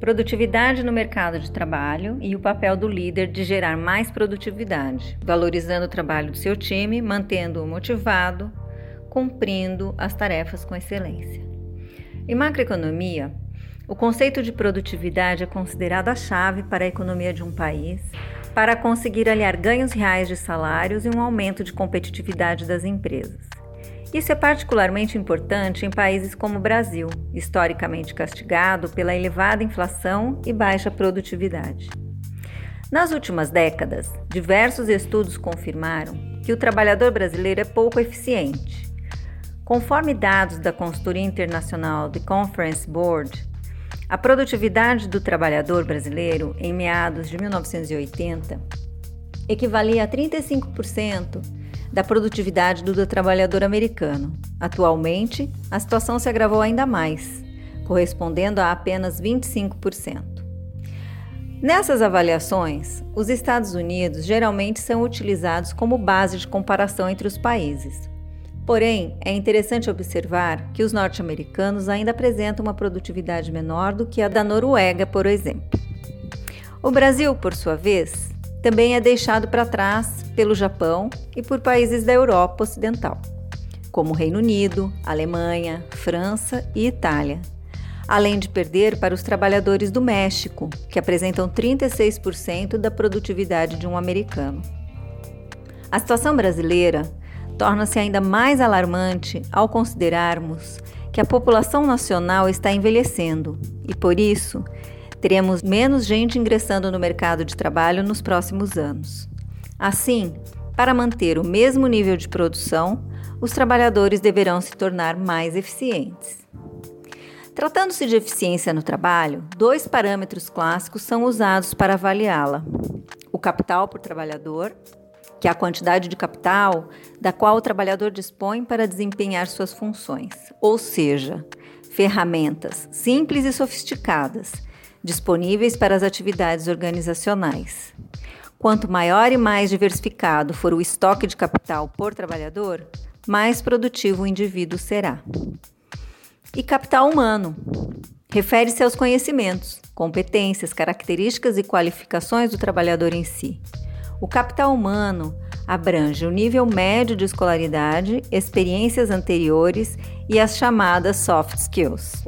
Produtividade no mercado de trabalho e o papel do líder de gerar mais produtividade, valorizando o trabalho do seu time, mantendo-o motivado, cumprindo as tarefas com excelência. Em macroeconomia, o conceito de produtividade é considerado a chave para a economia de um país, para conseguir aliar ganhos reais de salários e um aumento de competitividade das empresas. Isso é particularmente importante em países como o Brasil, historicamente castigado pela elevada inflação e baixa produtividade. Nas últimas décadas, diversos estudos confirmaram que o trabalhador brasileiro é pouco eficiente. Conforme dados da consultoria internacional The Conference Board, a produtividade do trabalhador brasileiro em meados de 1980 equivalia a 35% da produtividade do trabalhador americano. Atualmente, a situação se agravou ainda mais, correspondendo a apenas 25%. Nessas avaliações, os Estados Unidos geralmente são utilizados como base de comparação entre os países. Porém, é interessante observar que os norte-americanos ainda apresentam uma produtividade menor do que a da Noruega, por exemplo. O Brasil, por sua vez, também é deixado para trás pelo Japão e por países da Europa Ocidental, como Reino Unido, Alemanha, França e Itália, além de perder para os trabalhadores do México, que apresentam 36% da produtividade de um americano. A situação brasileira torna-se ainda mais alarmante ao considerarmos que a população nacional está envelhecendo e, por isso, teremos menos gente ingressando no mercado de trabalho nos próximos anos. Assim, para manter o mesmo nível de produção, os trabalhadores deverão se tornar mais eficientes. Tratando-se de eficiência no trabalho, dois parâmetros clássicos são usados para avaliá-la: o capital por trabalhador, que é a quantidade de capital da qual o trabalhador dispõe para desempenhar suas funções, ou seja, ferramentas simples e sofisticadas disponíveis para as atividades organizacionais. Quanto maior e mais diversificado for o estoque de capital por trabalhador, mais produtivo o indivíduo será. E capital humano refere-se aos conhecimentos, competências, características e qualificações do trabalhador em si. O capital humano abrange o nível médio de escolaridade, experiências anteriores e as chamadas soft skills.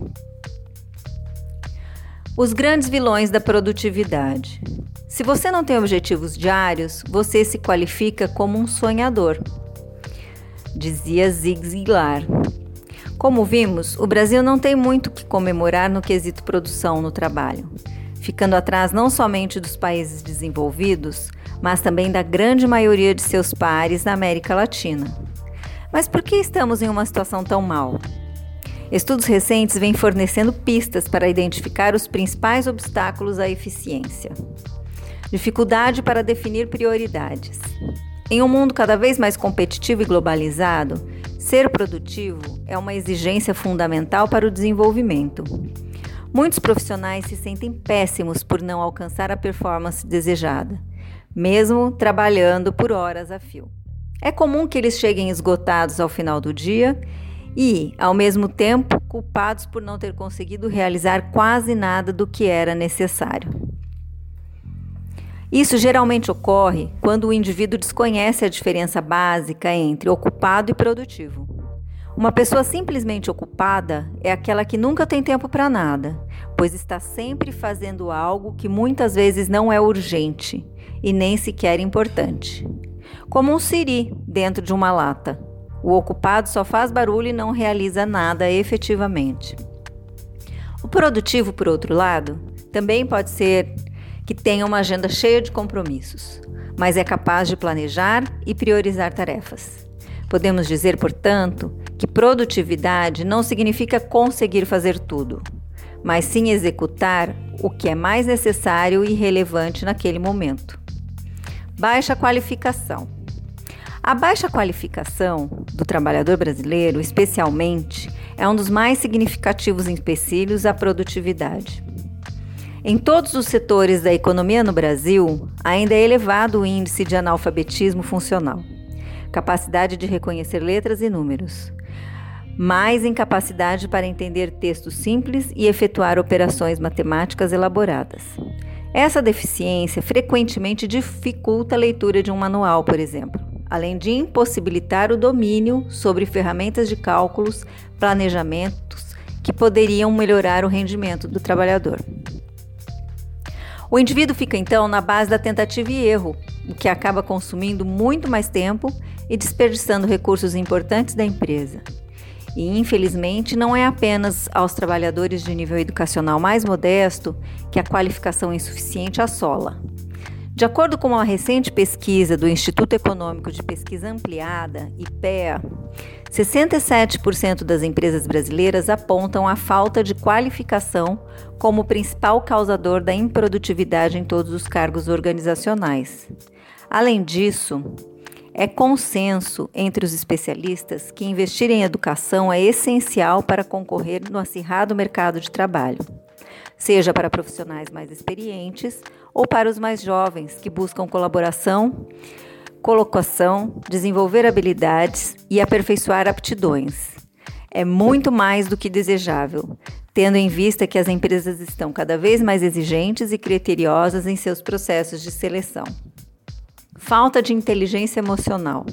Os grandes vilões da produtividade. Se você não tem objetivos diários, você se qualifica como um sonhador, dizia Zig Ziglar. Como vimos, o Brasil não tem muito que comemorar no quesito produção no trabalho, ficando atrás não somente dos países desenvolvidos, mas também da grande maioria de seus pares na América Latina. Mas por que estamos em uma situação tão mal? Estudos recentes vêm fornecendo pistas para identificar os principais obstáculos à eficiência. Dificuldade para definir prioridades. Em um mundo cada vez mais competitivo e globalizado, ser produtivo é uma exigência fundamental para o desenvolvimento. Muitos profissionais se sentem péssimos por não alcançar a performance desejada, mesmo trabalhando por horas a fio. É comum que eles cheguem esgotados ao final do dia e, ao mesmo tempo, culpados por não ter conseguido realizar quase nada do que era necessário. Isso geralmente ocorre quando o indivíduo desconhece a diferença básica entre ocupado e produtivo. Uma pessoa simplesmente ocupada é aquela que nunca tem tempo para nada, pois está sempre fazendo algo que muitas vezes não é urgente e nem sequer importante. Como um siri dentro de uma lata. O ocupado só faz barulho e não realiza nada efetivamente. O produtivo, por outro lado, também pode ser que tenha uma agenda cheia de compromissos, mas é capaz de planejar e priorizar tarefas. Podemos dizer, portanto, que produtividade não significa conseguir fazer tudo, mas sim executar o que é mais necessário e relevante naquele momento. Baixa qualificação. A baixa qualificação do trabalhador brasileiro, especialmente, é um dos mais significativos empecilhos à produtividade. Em todos os setores da economia no Brasil, ainda é elevado o índice de analfabetismo funcional, capacidade de reconhecer letras e números. mais incapacidade para entender textos simples e efetuar operações matemáticas elaboradas. Essa deficiência frequentemente dificulta a leitura de um manual, por exemplo, além de impossibilitar o domínio sobre ferramentas de cálculos, planejamentos que poderiam melhorar o rendimento do trabalhador. O indivíduo fica então na base da tentativa e erro, o que acaba consumindo muito mais tempo e desperdiçando recursos importantes da empresa. E, infelizmente, não é apenas aos trabalhadores de nível educacional mais modesto que a qualificação insuficiente assola. De acordo com uma recente pesquisa do Instituto Econômico de Pesquisa Ampliada, IPEA, 67% das empresas brasileiras apontam a falta de qualificação como principal causador da improdutividade em todos os cargos organizacionais. Além disso, é consenso entre os especialistas que investir em educação é essencial para concorrer no acirrado mercado de trabalho, seja para profissionais mais experientes ou para os mais jovens que buscam colaboração, colocação, desenvolver habilidades e aperfeiçoar aptidões. É muito mais do que desejável, tendo em vista que as empresas estão cada vez mais exigentes e criteriosas em seus processos de seleção. Falta de inteligência emocional.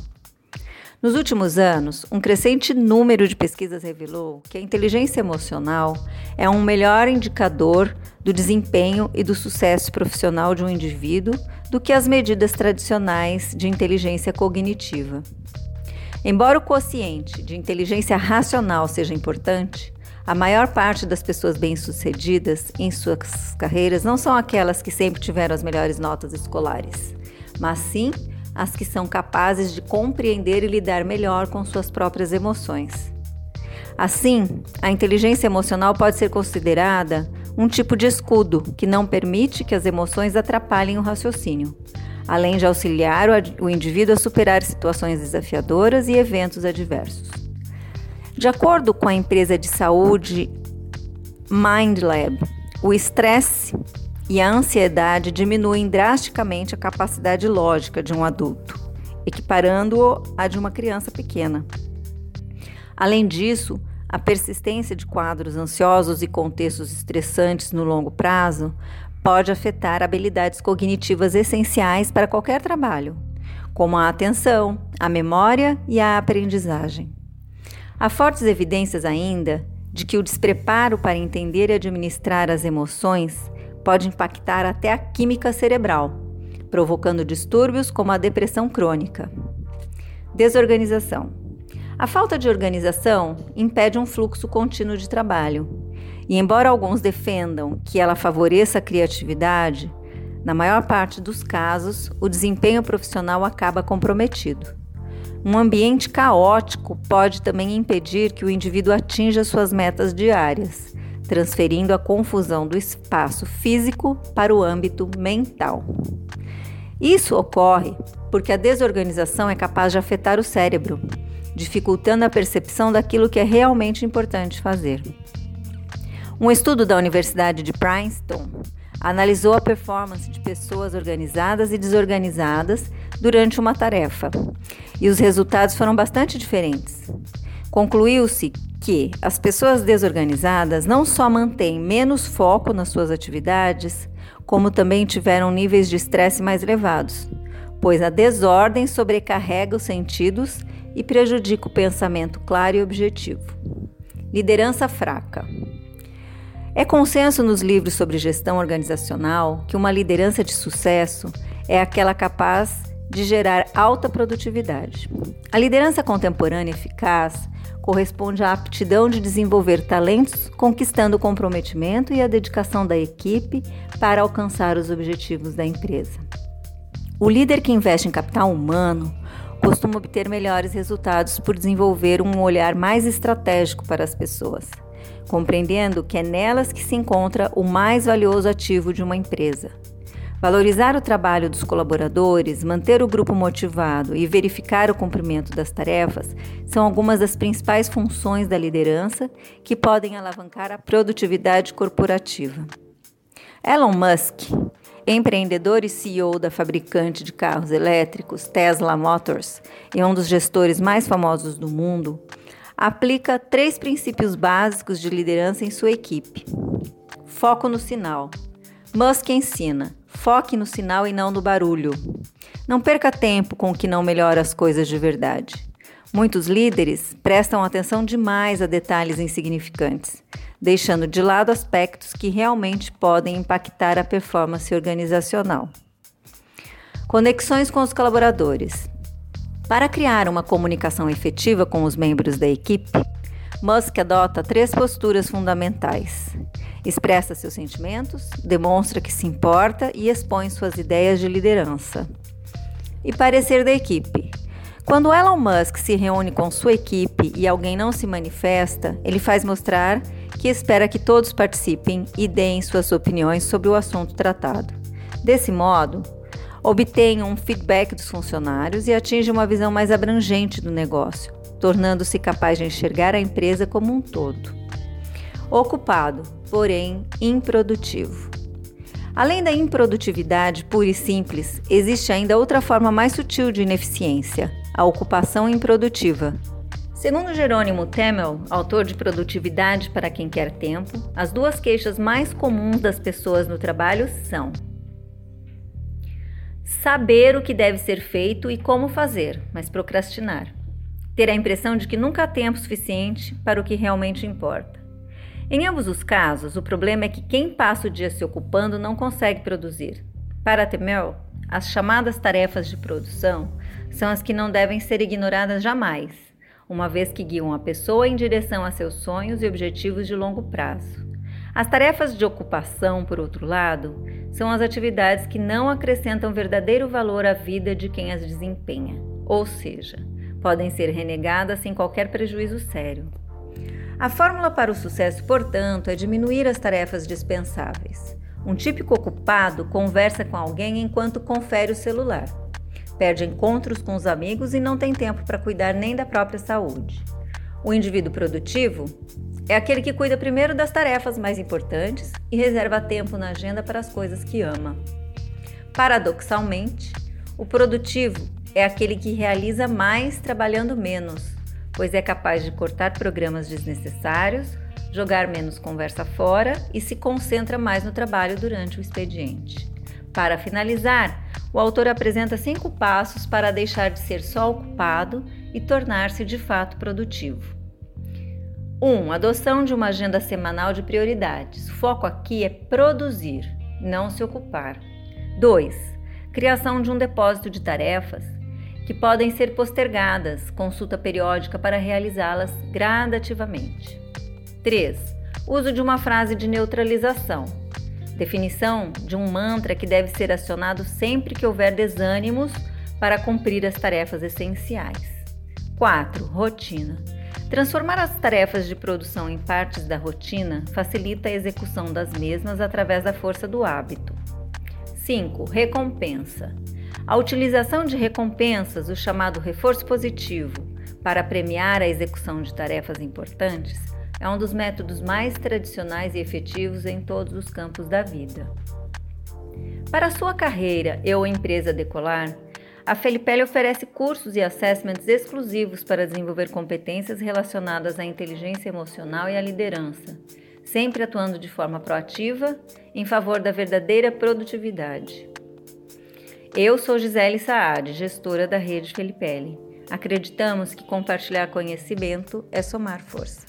Nos últimos anos, um crescente número de pesquisas revelou que a inteligência emocional é um melhor indicador do desempenho e do sucesso profissional de um indivíduo do que as medidas tradicionais de inteligência cognitiva. Embora o quociente de inteligência racional seja importante, a maior parte das pessoas bem-sucedidas em suas carreiras não são aquelas que sempre tiveram as melhores notas escolares mas sim as que são capazes de compreender e lidar melhor com suas próprias emoções. Assim, a inteligência emocional pode ser considerada um tipo de escudo que não permite que as emoções atrapalhem o raciocínio, além de auxiliar o indivíduo a superar situações desafiadoras e eventos adversos. De acordo com a empresa de saúde MindLab, o estresse e a ansiedade diminuem drasticamente a capacidade lógica de um adulto, equiparando-o à de uma criança pequena. Além disso, a persistência de quadros ansiosos e contextos estressantes no longo prazo pode afetar habilidades cognitivas essenciais para qualquer trabalho, como a atenção, a memória e a aprendizagem. Há fortes evidências ainda de que o despreparo para entender e administrar as emoções pode impactar até a química cerebral, provocando distúrbios como a depressão crônica. Desorganização. A falta de organização impede um fluxo contínuo de trabalho. E embora alguns defendam que ela favoreça a criatividade, na maior parte dos casos, o desempenho profissional acaba comprometido. Um ambiente caótico pode também impedir que o indivíduo atinja suas metas diárias, transferindo a confusão do espaço físico para o âmbito mental. Isso ocorre porque a desorganização é capaz de afetar o cérebro, dificultando a percepção daquilo que é realmente importante fazer. Um estudo da Universidade de Princeton analisou a performance de pessoas organizadas e desorganizadas durante uma tarefa, e os resultados foram bastante diferentes. Concluiu-se que as pessoas desorganizadas não só mantêm menos foco nas suas atividades, como também tiveram níveis de estresse mais elevados, pois a desordem sobrecarrega os sentidos e prejudica o pensamento claro e objetivo. Liderança fraca. É consenso nos livros sobre gestão organizacional que uma liderança de sucesso é aquela capaz de gerar alta produtividade. A liderança contemporânea eficaz corresponde à aptidão de desenvolver talentos, conquistando o comprometimento e a dedicação da equipe para alcançar os objetivos da empresa. O líder que investe em capital humano costuma obter melhores resultados por desenvolver um olhar mais estratégico para as pessoas, compreendendo que é nelas que se encontra o mais valioso ativo de uma empresa, Valorizar o trabalho dos colaboradores, manter o grupo motivado e verificar o cumprimento das tarefas são algumas das principais funções da liderança que podem alavancar a produtividade corporativa. Elon Musk, empreendedor e CEO da fabricante de carros elétricos Tesla Motors e um dos gestores mais famosos do mundo, aplica três princípios básicos de liderança em sua equipe. Foco no sinal. Musk ensina: foque no sinal e não no barulho. Não perca tempo com o que não melhora as coisas de verdade. Muitos líderes prestam atenção demais a detalhes insignificantes, deixando de lado aspectos que realmente podem impactar a performance organizacional. Conexões com os colaboradores. Para criar uma comunicação efetiva com os membros da equipe, Musk adota três posturas fundamentais. Expressa seus sentimentos, demonstra que se importa e expõe suas ideias de liderança. E parecer da equipe. Quando Elon Musk se reúne com sua equipe e alguém não se manifesta, ele faz mostrar que espera que todos participem e deem suas opiniões sobre o assunto tratado. Desse modo, obtém um feedback dos funcionários e atinge uma visão mais abrangente do negócio, tornando-se capaz de enxergar a empresa como um todo. Ocupado, porém improdutivo. Além da improdutividade pura e simples, existe ainda outra forma mais sutil de ineficiência, a ocupação improdutiva, Segundo Jerônimo Temel, autor de Produtividade para quem quer tempo, as duas queixas mais comuns das pessoas no trabalho são saber o que deve ser feito e como fazer, mas procrastinar. Ter a impressão de que nunca há tempo suficiente para o que realmente importa. Em ambos os casos, o problema é que quem passa o dia se ocupando não consegue produzir. Para Temel, as chamadas tarefas de produção são as que não devem ser ignoradas jamais uma vez que guiam a pessoa em direção a seus sonhos e objetivos de longo prazo. As tarefas de ocupação, por outro lado, são as atividades que não acrescentam verdadeiro valor à vida de quem as desempenha, ou seja, podem ser renegadas sem qualquer prejuízo sério. A fórmula para o sucesso, portanto, é diminuir as tarefas dispensáveis. Um típico ocupado conversa com alguém enquanto confere o celular perde encontros com os amigos e não tem tempo para cuidar nem da própria saúde. O indivíduo produtivo é aquele que cuida primeiro das tarefas mais importantes e reserva tempo na agenda para as coisas que ama. Paradoxalmente, o produtivo é aquele que realiza mais trabalhando menos, pois é capaz de cortar programas desnecessários, jogar menos conversa fora e se concentra mais no trabalho durante o expediente. Para finalizar, o autor apresenta cinco passos para deixar de ser só ocupado e tornar-se de fato produtivo. 1. Um, adoção de uma agenda semanal de prioridades. O foco aqui é produzir, não se ocupar. 2. Criação de um depósito de tarefas que podem ser postergadas, consulta periódica para realizá-las gradativamente. 3. Uso de uma frase de neutralização. Definição de um mantra que deve ser acionado sempre que houver desânimos para cumprir as tarefas essenciais. 4. Rotina. Transformar as tarefas de produção em partes da rotina facilita a execução das mesmas através da força do hábito. 5. Recompensa. A utilização de recompensas, o chamado reforço positivo, para premiar a execução de tarefas importantes, é um dos métodos mais tradicionais e efetivos em todos os campos da vida. Para sua carreira e ou empresa decolar, a Felipelli oferece cursos e assessments exclusivos para desenvolver competências relacionadas à inteligência emocional e à liderança, sempre atuando de forma proativa em favor da verdadeira produtividade. Eu sou Gisele Saad, gestora da rede Felipelli. Acreditamos que compartilhar conhecimento é somar força.